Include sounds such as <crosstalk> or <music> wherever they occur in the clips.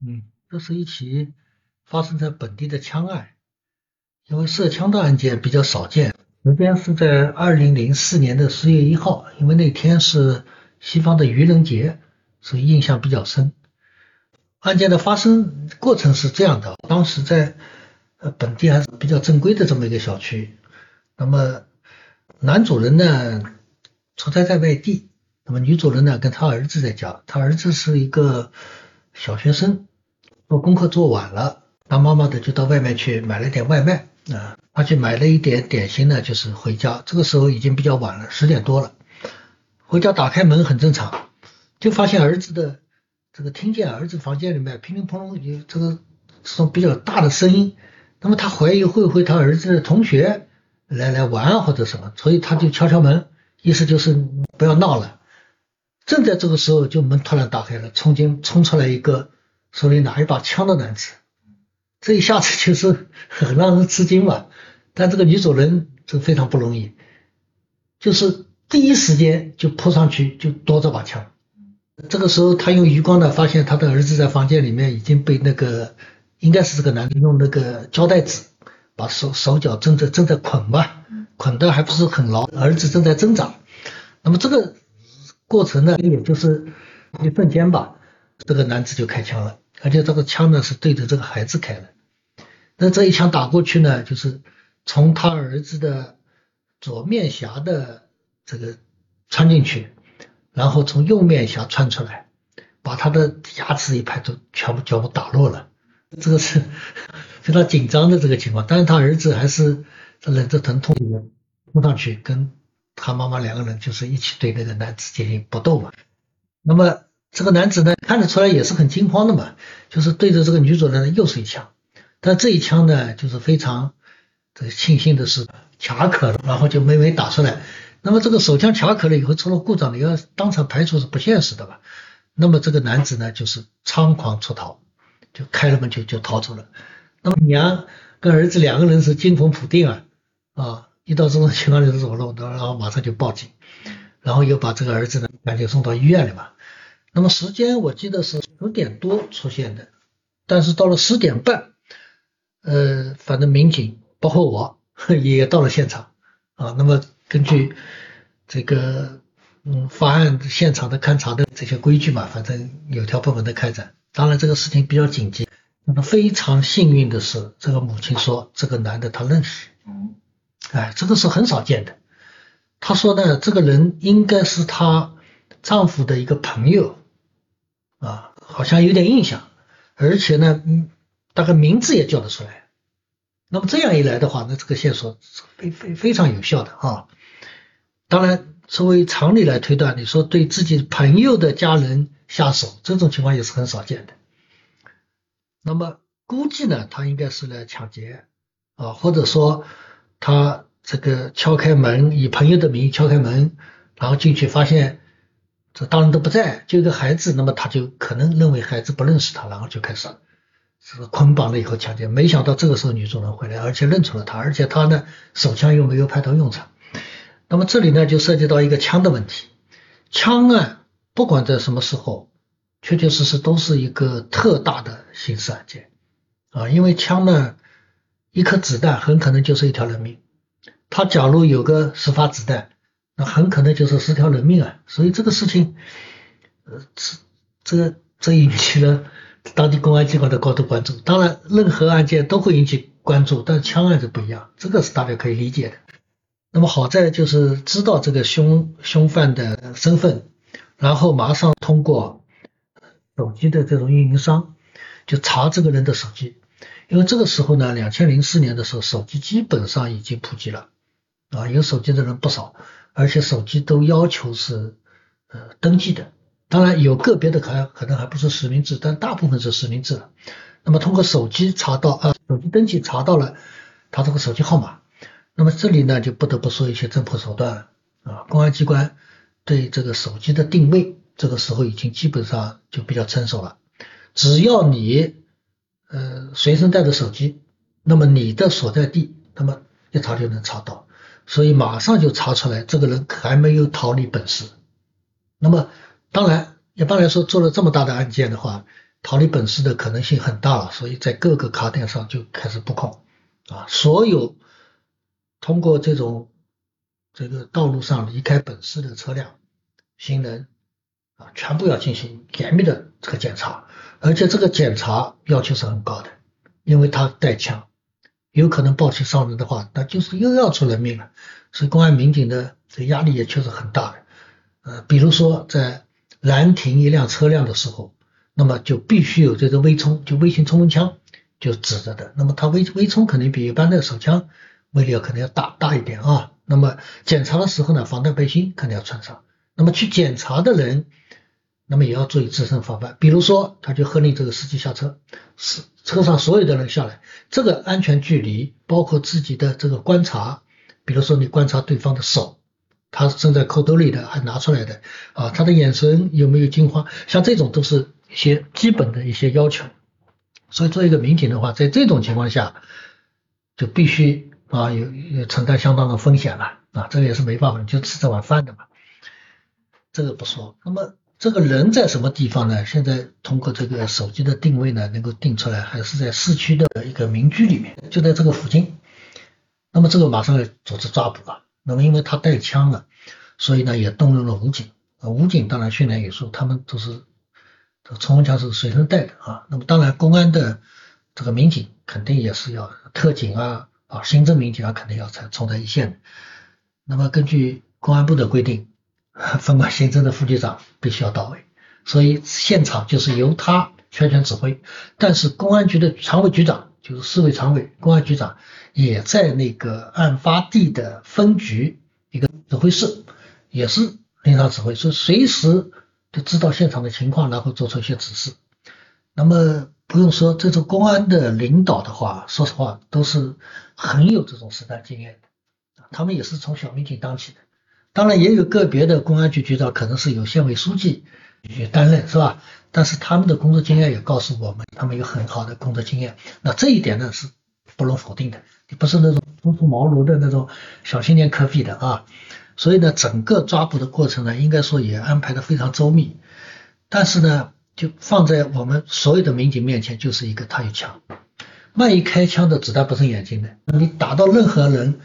嗯，这是一起发生在本地的枪案，因为涉枪的案件比较少见。时间是在二零零四年的十月一号，因为那天是西方的愚人节，所以印象比较深。案件的发生过程是这样的：当时在呃本地还是比较正规的这么一个小区，那么男主人呢出差在外地，那么女主人呢跟他儿子在家，他儿子是一个小学生。做功课做晚了，当妈妈的就到外面去买了点外卖啊，他去买了一点点心呢，就是回家。这个时候已经比较晚了，十点多了。回家打开门很正常，就发现儿子的这个听见儿子房间里面乒乒乓乓有这个这种比较大的声音。那么他怀疑会不会他儿子的同学来来玩或者什么，所以他就敲敲门，意思就是不要闹了。正在这个时候，就门突然打开了，冲进冲出来一个。手里拿一把枪的男子，这一下子就是很 <laughs> 让人吃惊嘛。但这个女主人这非常不容易，就是第一时间就扑上去就夺这把枪。这个时候，他用余光呢发现他的儿子在房间里面已经被那个应该是这个男的用那个胶带纸把手手脚正在正在捆吧，捆的还不是很牢，儿子正在挣扎。那么这个过程呢，也就是一瞬间吧，这个男子就开枪了。而且这个枪呢是对着这个孩子开的，那这一枪打过去呢，就是从他儿子的左面颊的这个穿进去，然后从右面颊穿出来，把他的牙齿一排都全部全部打落了。这个是 <laughs> 非常紧张的这个情况，但是他儿子还是忍着疼痛冲上去，跟他妈妈两个人就是一起对那个男子进行搏斗嘛。那么。这个男子呢，看得出来也是很惊慌的嘛，就是对着这个女主人又是一枪，但这一枪呢，就是非常这庆幸的是卡壳了，然后就没没打出来。那么这个手枪卡壳了以后出了故障，你要当场排除是不现实的吧？那么这个男子呢，就是猖狂出逃，就开了门就就逃走了。那么娘跟儿子两个人是惊魂甫定啊啊，遇到这种情况就走了，然后马上就报警，然后又把这个儿子呢赶紧送到医院里嘛。那么时间我记得是十点多出现的，但是到了十点半，呃，反正民警包括我 <laughs> 也到了现场啊。那么根据这个嗯发案现场的勘查的这些规矩嘛，反正有条不紊的开展。当然这个事情比较紧急。那么非常幸运的是，这个母亲说这个男的他认识，哎，这个是很少见的。他说呢，这个人应该是她丈夫的一个朋友。啊，好像有点印象，而且呢，嗯，大概名字也叫得出来。那么这样一来的话，那这个线索非非非常有效的啊。当然，作为常理来推断，你说对自己朋友的家人下手，这种情况也是很少见的。那么估计呢，他应该是来抢劫啊，或者说他这个敲开门，以朋友的名义敲开门，然后进去发现。这大人都不在，就一个孩子，那么他就可能认为孩子不认识他，然后就开始是捆绑了以后强奸。没想到这个时候女主人回来，而且认出了他，而且他呢手枪又没有派到用场。那么这里呢就涉及到一个枪的问题。枪案不管在什么时候，确确实实都是一个特大的刑事案件啊，因为枪呢一颗子弹很可能就是一条人命，他假如有个十发子弹。那很可能就是十条人命啊，所以这个事情，呃，这这这引起了当地公安机关的高度关注。当然，任何案件都会引起关注，但枪案是不一样，这个是大家可以理解的。那么好在就是知道这个凶凶犯的身份，然后马上通过手机的这种运营商就查这个人的手机，因为这个时候呢，两千零四年的时候，手机基本上已经普及了啊，有手机的人不少。而且手机都要求是呃登记的，当然有个别的可可能还不是实名制，但大部分是实名制了。那么通过手机查到啊，手机登记查到了他这个手机号码，那么这里呢就不得不说一些侦破手段啊，公安机关对这个手机的定位，这个时候已经基本上就比较成熟了。只要你呃随身带着手机，那么你的所在地，那么一查就能查到。所以马上就查出来，这个人还没有逃离本市。那么，当然，一般来说做了这么大的案件的话，逃离本市的可能性很大了，所以在各个卡点上就开始布控啊，所有通过这种这个道路上离开本市的车辆、行人啊，全部要进行严密的这个检查，而且这个检查要求是很高的，因为他带枪，有可能暴起伤人的话，那就是又要出人命了，所以公安民警的这压力也确实很大的。呃，比如说在拦停一辆车辆的时候。那么就必须有这个微冲，就微型冲锋枪就指着的。那么它微微冲肯定比一般的手枪威力要可能要大大一点啊。那么检查的时候呢，防弹背心肯定要穿上。那么去检查的人，那么也要注意自身防范。比如说，他就喝令这个司机下车，是车上所有的人下来，这个安全距离包括自己的这个观察，比如说你观察对方的手，他是正在口兜里的还拿出来的啊，他的眼神有没有惊慌，像这种都是。一些基本的一些要求，所以做一个民警的话，在这种情况下就必须啊有有承担相当的风险了啊，这个也是没办法，就吃这碗饭的嘛。这个不说，那么这个人在什么地方呢？现在通过这个手机的定位呢，能够定出来，还是在市区的一个民居里面，就在这个附近。那么这个马上要组织抓捕了。那么因为他带枪了，所以呢也动用了武警啊，武警当然训练有素，他们都是。冲锋枪是随身带的啊，那么当然公安的这个民警肯定也是要特警啊啊，刑侦民警啊肯定要在冲在一线的。那么根据公安部的规定，<laughs> 分管刑侦的副局长必须要到位，所以现场就是由他全权指挥。但是公安局的常委局长就是市委常委，公安局长也在那个案发地的分局一个指挥室，也是临场指挥，所以随时。就知道现场的情况，然后做出一些指示。那么不用说，这种公安的领导的话，说实话都是很有这种实战经验的他们也是从小民警当起的。当然也有个别的公安局局长可能是有县委书记去担任，是吧？但是他们的工作经验也告诉我们，他们有很好的工作经验。那这一点呢是不容否定的，你不是那种初出茅庐的那种小青年可比的啊。所以呢，整个抓捕的过程呢，应该说也安排的非常周密。但是呢，就放在我们所有的民警面前，就是一个他有枪，万一开枪的子弹不是眼睛的，你打到任何人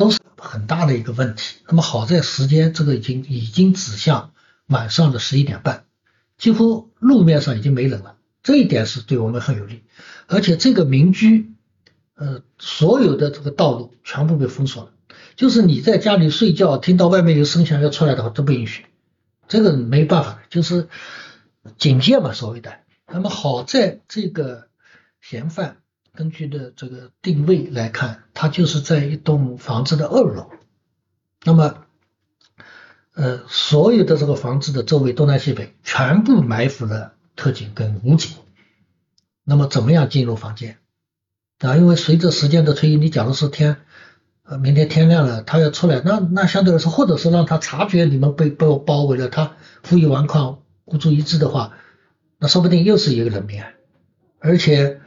都是很大的一个问题。那么好在时间这个已经已经指向晚上的十一点半，几乎路面上已经没人了，这一点是对我们很有利。而且这个民居，呃，所有的这个道路全部被封锁了。就是你在家里睡觉，听到外面有声响要出来的话，都不允许。这个没办法，就是警戒嘛，所谓的。那么好在这个嫌犯根据的这个定位来看，他就是在一栋房子的二楼。那么，呃，所有的这个房子的周围东南西北全部埋伏了特警跟武警。那么怎么样进入房间？啊，因为随着时间的推移，你假如是天。呃，明天天亮了，他要出来，那那相对来说，或者是让他察觉你们被被包围了，他负隅顽抗、孤注一掷的话，那说不定又是一个人命案。而且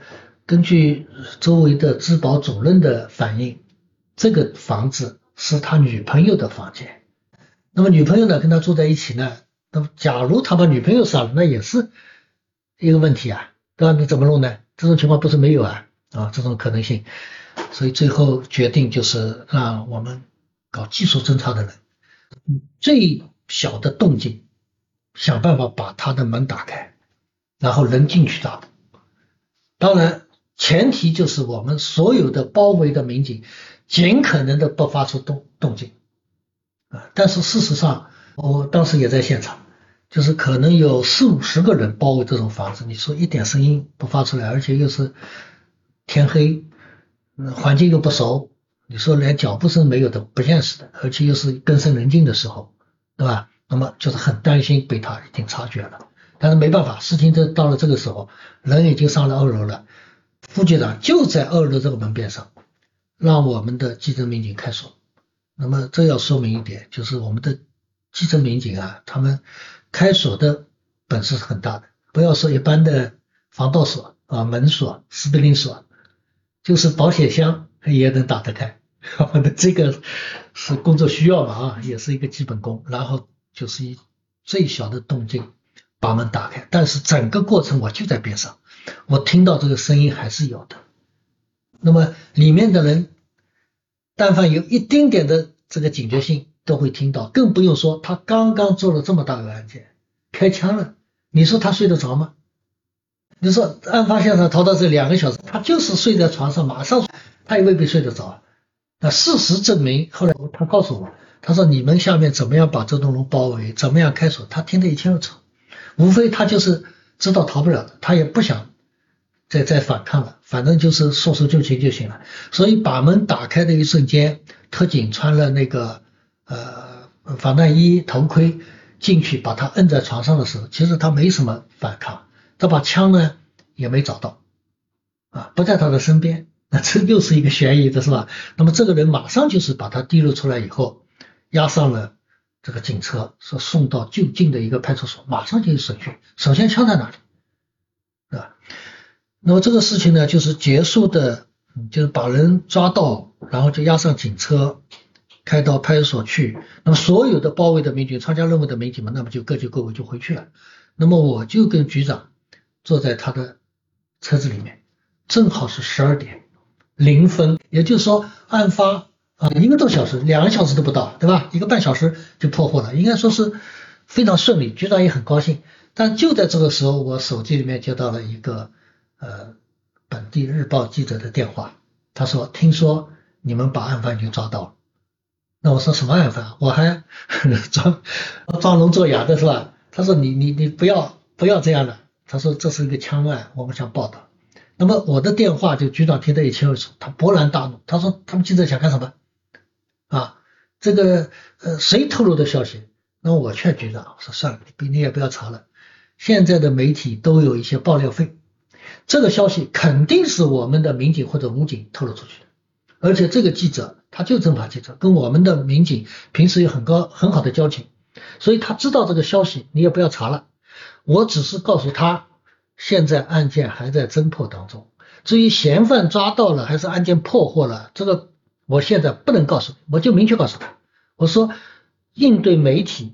根据周围的治保主任的反映，这个房子是他女朋友的房间。那么女朋友呢，跟他住在一起呢？那么假如他把女朋友杀了，那也是一个问题啊，对吧？你怎么弄呢？这种情况不是没有啊啊，这种可能性。所以最后决定就是让我们搞技术侦查的人，最小的动静，想办法把他的门打开，然后人进去抓捕。当然，前提就是我们所有的包围的民警尽可能的不发出动动静啊。但是事实上，我当时也在现场，就是可能有四五十个人包围这种房子，你说一点声音不发出来，而且又是天黑。嗯环境又不熟，你说连脚步声没有的不现实的，而且又是更深人静的时候，对吧？那么就是很担心被他已经察觉了，但是没办法，事情都到了这个时候，人已经上了二楼了，副局长就在二楼这个门边上，让我们的基侦民警开锁。那么这要说明一点，就是我们的基侦民警啊，他们开锁的本事是很大的，不要说一般的防盗锁啊、门锁、斯贝林锁。就是保险箱也能打得开，<laughs> 我的这个是工作需要嘛啊，也是一个基本功。然后就是以最小的动静，把门打开，但是整个过程我就在边上，我听到这个声音还是有的。那么里面的人，但凡有一丁点的这个警觉性，都会听到，更不用说他刚刚做了这么大个案件，开枪了，你说他睡得着吗？你说案发现场逃到这两个小时，他就是睡在床上，马上他也未必睡得着。那事实证明，后来他告诉我，他说你们下面怎么样把这栋楼包围，怎么样开锁，他听得一清二楚。无非他就是知道逃不了，他也不想再再反抗了，反正就是束手就擒就行了。所以把门打开的一瞬间，特警穿了那个呃防弹衣、头盔进去，把他摁在床上的时候，其实他没什么反抗，他把枪呢也没找到啊，不在他的身边。那这又是一个悬疑的是吧？那么这个人马上就是把他提溜出来以后，押上了这个警车，说送到就近的一个派出所，马上就有审讯。首先枪在哪里，那么这个事情呢，就是结束的，就是把人抓到，然后就押上警车，开到派出所去。那么所有的包围的民警、参加任务的民警们，那么就各就各位就回去了。那么我就跟局长坐在他的车子里面，正好是十二点。零分，也就是说，案发啊一个多小时，两个小时都不到，对吧？一个半小时就破获了，应该说是非常顺利，局长也很高兴。但就在这个时候，我手机里面接到了一个呃本地日报记者的电话，他说：“听说你们把案犯已经抓到了。”那我说什么案犯？我还 <laughs> 装装聋作哑的是吧？他说：“你你你不要不要这样了。”他说：“这是一个枪案，我们想报道。”那么我的电话就局长听得一清二楚，他勃然大怒，他说他们记者想干什么？啊，这个呃谁透露的消息？那我劝局长我说算了，你你也不要查了，现在的媒体都有一些爆料费，这个消息肯定是我们的民警或者武警透露出去的，而且这个记者他就政法记者，跟我们的民警平时有很高很好的交情，所以他知道这个消息，你也不要查了，我只是告诉他。现在案件还在侦破当中，至于嫌犯抓到了还是案件破获了，这个我现在不能告诉你，我就明确告诉他，我说应对媒体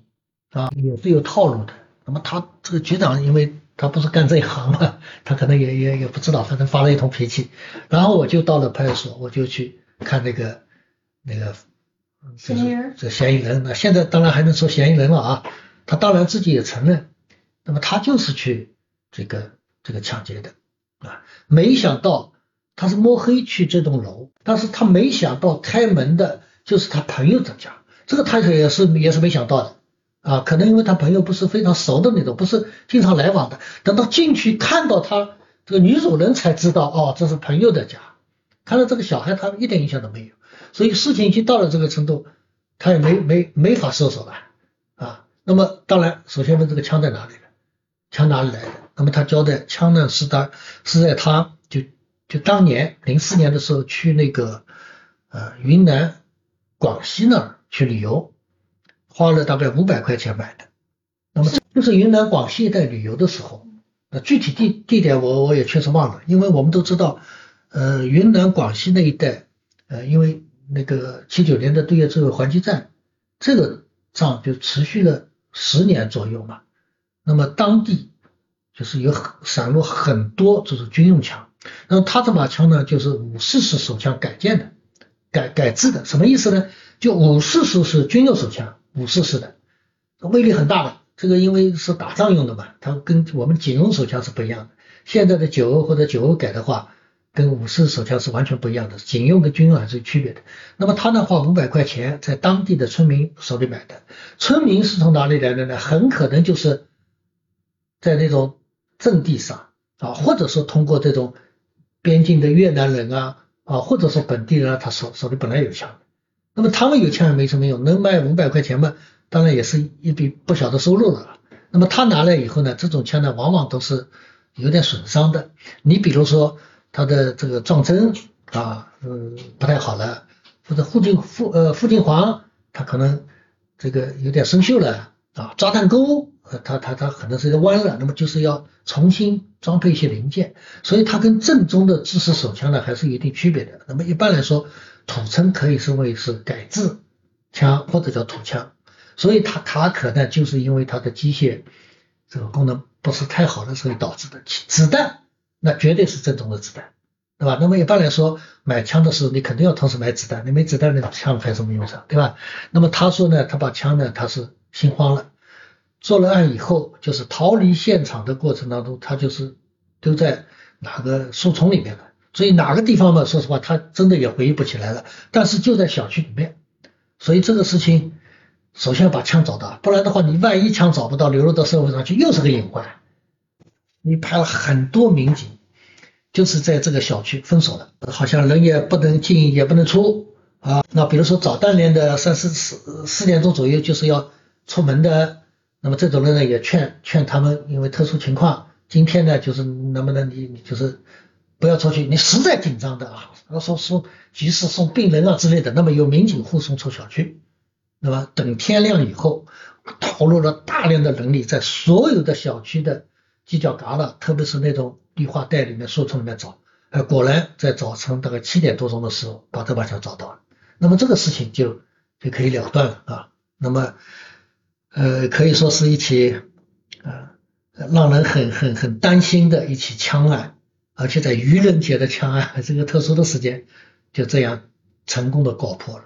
啊也是有套路的。那么他这个局长，因为他不是干这一行嘛，<laughs> 他可能也也也不知道，反正发了一通脾气。然后我就到了派出所，我就去看那个那个嫌疑人，这嫌疑人，那现在当然还能说嫌疑人了啊，他当然自己也承认，那么他就是去。这个这个抢劫的。啊，没想到他是摸黑去这栋楼，但是他没想到开门的就是他朋友的家，这个他也是也是没想到的啊，可能因为他朋友不是非常熟的那种，不是经常来往的，等到进去看到他这个女主人才知道哦，这是朋友的家，看到这个小孩他一点印象都没有，所以事情已经到了这个程度，他也没没没法收手了啊，那么当然首先问这个枪在哪里了，枪哪里来的？那么他交代，枪呢是他是在他就就当年零四年的时候去那个呃云南广西那儿去旅游，花了大概五百块钱买的。那么就是云南广西一带旅游的时候，那具体地地点我我也确实忘了，因为我们都知道，呃云南广西那一带，呃因为那个七九年的对越自卫还击战，这个仗就持续了十年左右嘛，那么当地。就是有散落很多就是军用枪，那么他这把枪呢，就是五四式手枪改建的、改改制的，什么意思呢？就五四式是军用手枪，五四式的威力很大的，这个因为是打仗用的嘛，它跟我们警用手枪是不一样的。现在的九欧或者九欧改的话，跟五四手枪是完全不一样的，警用跟军用还是有区别的。那么他呢花五百块钱在当地的村民手里买的，村民是从哪里来的呢？很可能就是在那种。阵地上啊，或者说通过这种边境的越南人啊啊，或者说本地人，啊他手手里本来有枪，那么他们有枪也没什么用，能卖五百块钱嘛，当然也是一笔不小的收入了。那么他拿来以后呢，这种枪呢，往往都是有点损伤的。你比如说他的这个撞针啊，嗯，不太好了，或者附近附呃附近环，它可能这个有点生锈了啊，炸弹钩。呃，它它它可能是弯了，那么就是要重新装配一些零件，所以它跟正宗的制式手枪呢还是有一定区别的。那么一般来说，土称可以称为是改制枪或者叫土枪，所以它卡可呢就是因为它的机械这个功能不是太好的所以导致的。子弹那绝对是正宗的子弹，对吧？那么一般来说买枪的时候，你肯定要同时买子弹，你没子弹，那枪派什么用场，对吧？那么他说呢，他把枪呢，他是心慌了，做了案以后，就是逃离现场的过程当中，他就是丢在哪个树丛里面了。所以哪个地方嘛，说实话，他真的也回忆不起来了。但是就在小区里面，所以这个事情。首先要把枪找到，不然的话，你万一枪找不到，流落到社会上去，又是个隐患。你派了很多民警，就是在这个小区封锁了，好像人也不能进，也不能出啊。那比如说早锻炼的三四四四点钟左右就是要出门的，那么这种人呢也劝劝他们，因为特殊情况，今天呢就是能不能你就是不要出去，你实在紧张的啊，说说及时送病人啊之类的，那么有民警护送出小区。那么等天亮以后，投入了大量的人力，在所有的小区的犄角旮旯，特别是那种绿化带里面、树丛里面找，呃，果然在早晨大概七点多钟的时候，把这把枪找到了。那么这个事情就就可以了断了啊。那么，呃，可以说是一起啊，让人很很很担心的一起枪案，而且在愚人节的枪案这个特殊的时间，就这样成功的告破了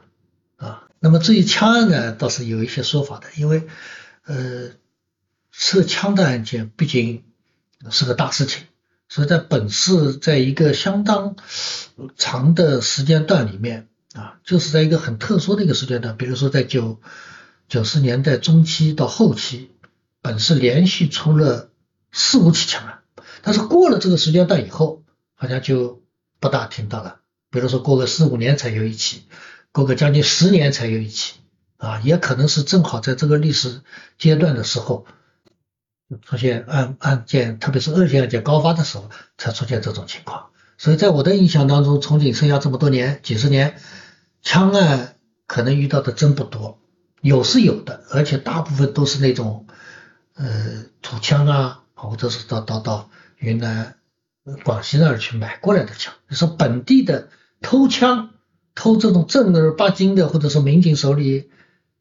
啊。那么至于枪案呢，倒是有一些说法的，因为呃，涉枪的案件毕竟是个大事情，所以在本市在一个相当长的时间段里面啊，就是在一个很特殊的一个时间段，比如说在九九十年代中期到后期，本市连续出了四五起枪案，但是过了这个时间段以后，好像就不大听到了，比如说过个四五年才有一起。过个将近十年才有一起啊，也可能是正好在这个历史阶段的时候出现案案件，特别是恶性案件高发的时候才出现这种情况。所以在我的印象当中，从警生涯这么多年，几十年，枪案可能遇到的真不多，有是有的，而且大部分都是那种呃土枪啊，或者是到到到云南、广西那儿去买过来的枪，你说本地的偷枪。偷这种正儿八经的，或者说民警手里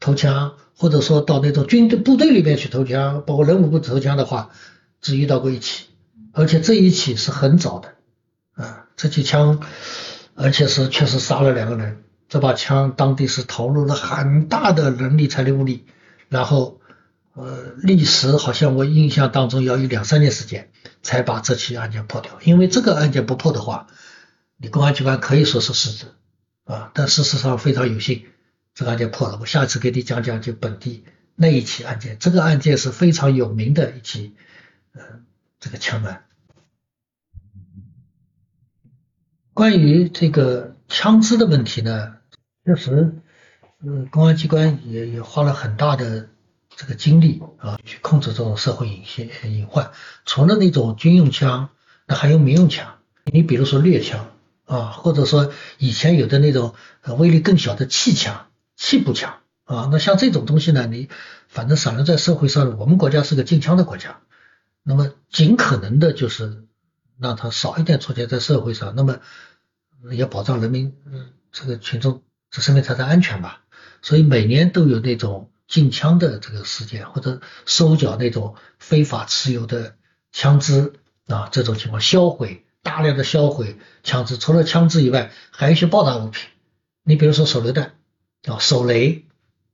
偷枪，或者说到那种军队部队里面去偷枪，包括人武部偷枪的话，只遇到过一起，而且这一起是很早的啊，这起枪，而且是确实杀了两个人，这把枪当地是投入了很大的人力、财力、物力，然后呃，历时好像我印象当中要有两三年时间才把这起案件破掉，因为这个案件不破的话，你公安机关可以说是失职。啊，但事实上非常有幸，这个案件破了。我下次给你讲讲就本地那一起案件，这个案件是非常有名的一起，呃，这个枪案。关于这个枪支的问题呢，确实，呃，公安机关也也花了很大的这个精力啊，去控制这种社会隐现隐患。除了那种军用枪，那还有民用枪。你比如说猎枪。啊，或者说以前有的那种威力更小的气枪、气步枪啊，那像这种东西呢，你反正散落在社会上，我们国家是个禁枪的国家，那么尽可能的就是让它少一点出现在社会上，那么也保障人民这个群众这生命财产安全吧。所以每年都有那种禁枪的这个事件，或者收缴那种非法持有的枪支啊，这种情况销毁。大量的销毁枪支，除了枪支以外，还有一些爆炸物品。你比如说手榴弹啊、手雷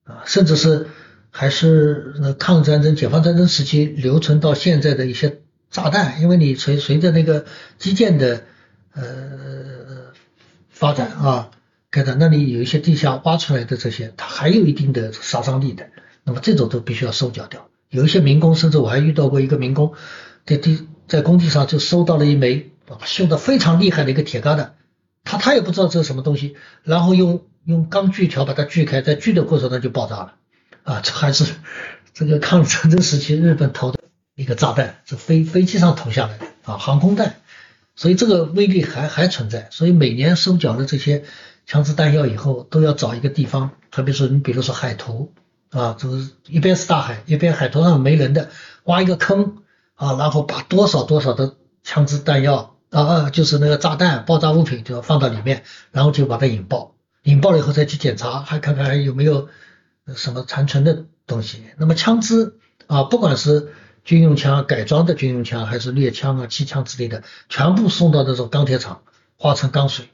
啊，甚至是还是抗战争、解放战争时期留存到现在的一些炸弹。因为你随随着那个基建的呃发展啊，看到那里有一些地下挖出来的这些，它还有一定的杀伤力的。那么这种都必须要收缴掉。有一些民工，甚至我还遇到过一个民工在地在工地上就收到了一枚啊。锈的非常厉害的一个铁疙瘩，他他也不知道这是什么东西，然后用用钢锯条把它锯开，在锯的过程中就爆炸了，啊，这还是这个抗日战争时期日本投的一个炸弹，是飞飞机上投下来的啊，航空弹，所以这个威力还还存在，所以每年收缴的这些枪支弹药以后，都要找一个地方，特别是你比如说海图啊，就是一边是大海，一边海图上没人的，挖一个坑啊，然后把多少多少的枪支弹药。啊，就是那个炸弹、爆炸物品就要放到里面，然后就把它引爆，引爆了以后再去检查，还看看还有没有什么残存的东西。那么枪支啊，不管是军用枪、改装的军用枪，还是猎枪啊、气枪之类的，全部送到那种钢铁厂化成钢水。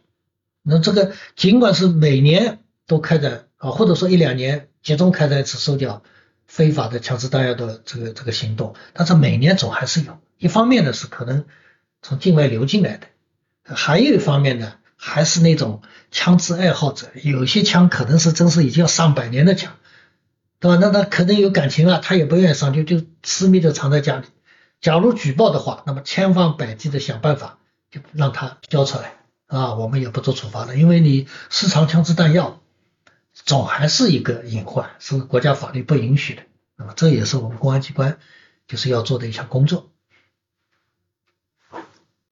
那这个尽管是每年都开展啊，或者说一两年集中开展一次收缴非法的枪支弹药的这个这个行动，但是每年总还是有。一方面呢是可能从境外流进来的，还有一方面呢还是那种枪支爱好者，有些枪可能是真是已经要上百年的枪。对吧？那他可能有感情啊，他也不愿意上，就就私密的藏在家里。假如举报的话，那么千方百计的想办法就让他交出来啊，我们也不做处罚的，因为你私藏枪支弹药，总还是一个隐患，是国家法律不允许的。那么这也是我们公安机关就是要做的一项工作。